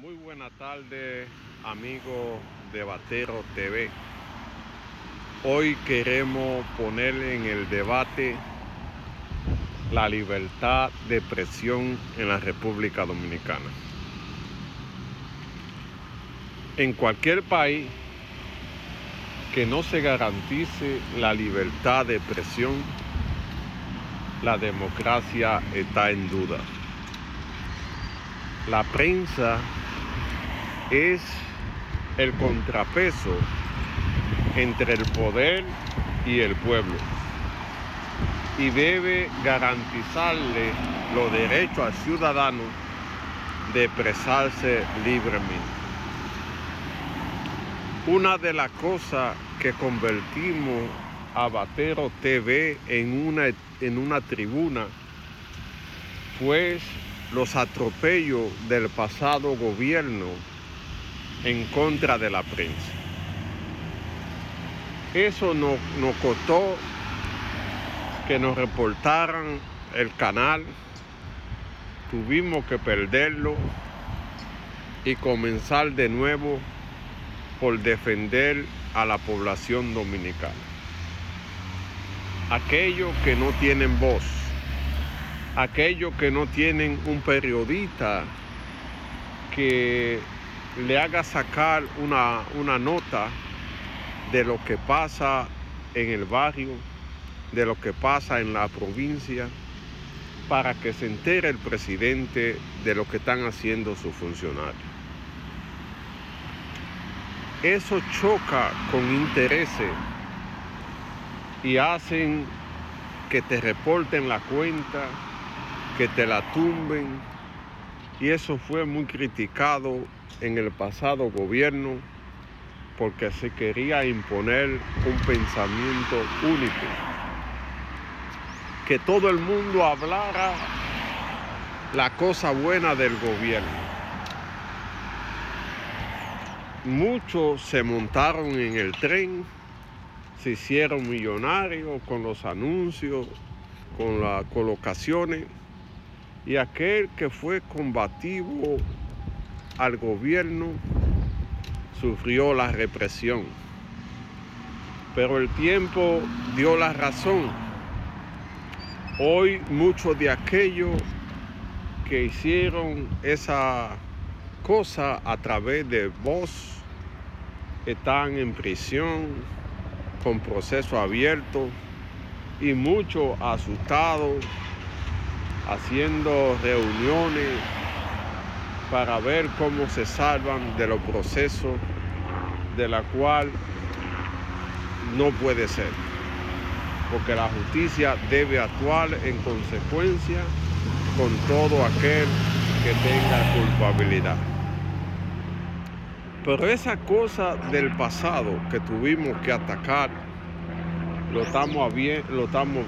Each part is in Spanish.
Muy buena tarde, amigo de Batero TV. Hoy queremos poner en el debate la libertad de expresión en la República Dominicana. En cualquier país que no se garantice la libertad de expresión, la democracia está en duda. La prensa es el contrapeso entre el poder y el pueblo y debe garantizarle los derechos al ciudadano de expresarse libremente. Una de las cosas que convertimos a Batero TV en una, en una tribuna fue los atropellos del pasado gobierno en contra de la prensa. Eso nos, costó que nos reportaran el canal, tuvimos que perderlo y comenzar de nuevo por defender a la población dominicana. Aquellos que no tienen voz, aquellos que no tienen un periodista que le haga sacar una, una nota de lo que pasa en el barrio, de lo que pasa en la provincia, para que se entere el presidente de lo que están haciendo sus funcionarios. Eso choca con intereses y hacen que te reporten la cuenta, que te la tumben, y eso fue muy criticado en el pasado gobierno porque se quería imponer un pensamiento único. Que todo el mundo hablara la cosa buena del gobierno. Muchos se montaron en el tren, se hicieron millonarios con los anuncios, con las colocaciones, y aquel que fue combativo al gobierno sufrió la represión. Pero el tiempo dio la razón. Hoy muchos de aquellos que hicieron esa cosa a través de voz están en prisión con proceso abierto y muchos asustados haciendo reuniones para ver cómo se salvan de los procesos de la cual no puede ser, porque la justicia debe actuar en consecuencia con todo aquel que tenga culpabilidad. Pero esa cosa del pasado que tuvimos que atacar, lo estamos,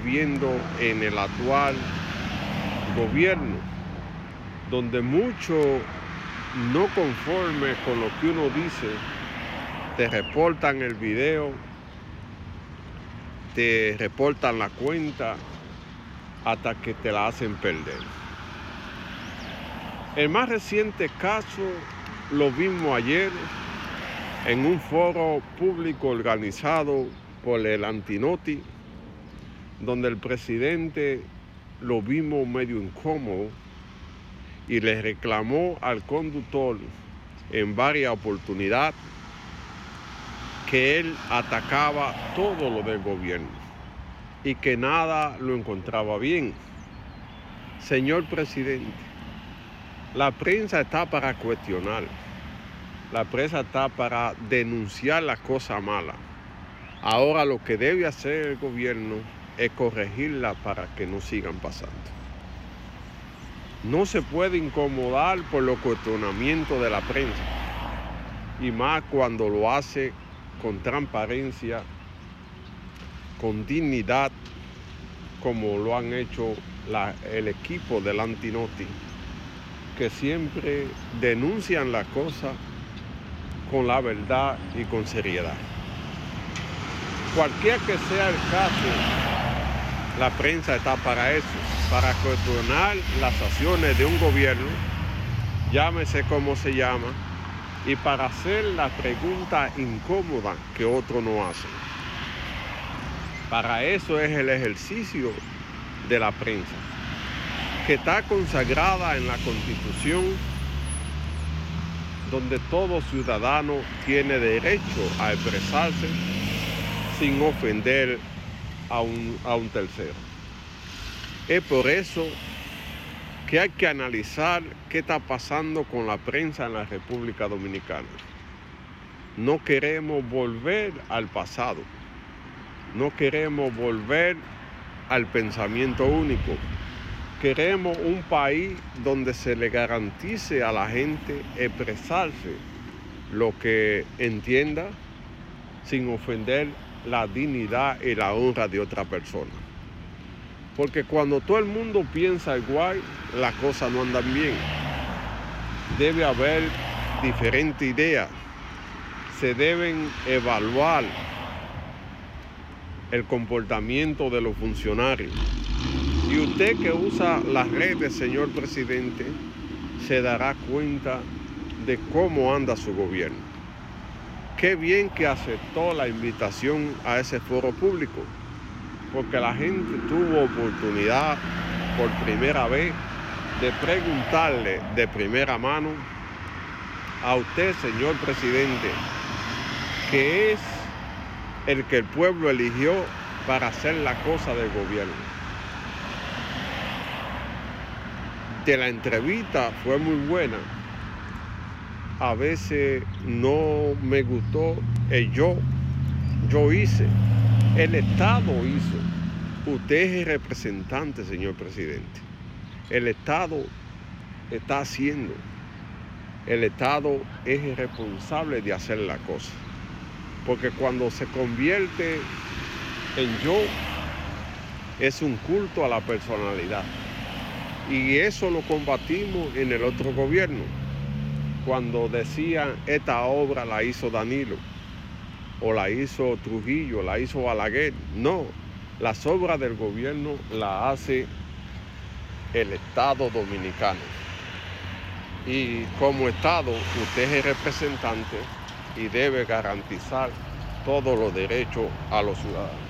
viendo en el actual gobierno, donde muchos no conforme con lo que uno dice, te reportan el video, te reportan la cuenta hasta que te la hacen perder. El más reciente caso lo vimos ayer en un foro público organizado por el Antinoti, donde el presidente lo vimos medio incómodo y le reclamó al conductor en varias oportunidades que él atacaba todo lo del gobierno y que nada lo encontraba bien. Señor presidente, la prensa está para cuestionar, la prensa está para denunciar las cosas malas. Ahora lo que debe hacer el gobierno es corregirla para que no sigan pasando. No se puede incomodar por los cuestionamientos de la prensa y más cuando lo hace con transparencia, con dignidad, como lo han hecho el equipo del Antinoti, que siempre denuncian la cosa con la verdad y con seriedad. Cualquier que sea el caso, la prensa está para eso, para cuestionar las acciones de un gobierno llámese como se llama, y para hacer la pregunta incómoda que otro no hace. Para eso es el ejercicio de la prensa, que está consagrada en la Constitución, donde todo ciudadano tiene derecho a expresarse sin ofender a un, tercero. Es por eso que hay que analizar qué está pasando con la prensa en la República Dominicana. No queremos volver al pasado, no queremos volver al pensamiento único. Queremos un país donde se le garantice a la gente expresarse lo que entienda sin ofender la dignidad y la honra de otra persona. Porque cuando todo el mundo piensa igual, las cosas no andan bien. Debe haber diferentes ideas. Se deben evaluar el comportamiento de los funcionarios. Y usted que usa las redes, señor presidente, se dará cuenta de cómo anda su gobierno. Qué bien que aceptó la invitación a ese foro público porque la gente tuvo oportunidad por primera vez de preguntarle de primera mano a usted, señor presidente, que es el que el pueblo eligió para hacer la cosa del gobierno. De la entrevista fue muy buena. A veces no me gustó el yo. Yo hice el Estado hizo. Usted es el representante, señor presidente. El Estado está haciendo. El Estado es responsable de hacer la cosa. Porque cuando se convierte en yo, es un culto a la personalidad. Y eso lo combatimos en el otro gobierno. Cuando decían, esta obra la hizo Danilo o la hizo Trujillo, la hizo Balaguer. No, las obras del gobierno la hace el Estado dominicano. Y como Estado, usted es representante y debe garantizar todos los derechos a los ciudadanos.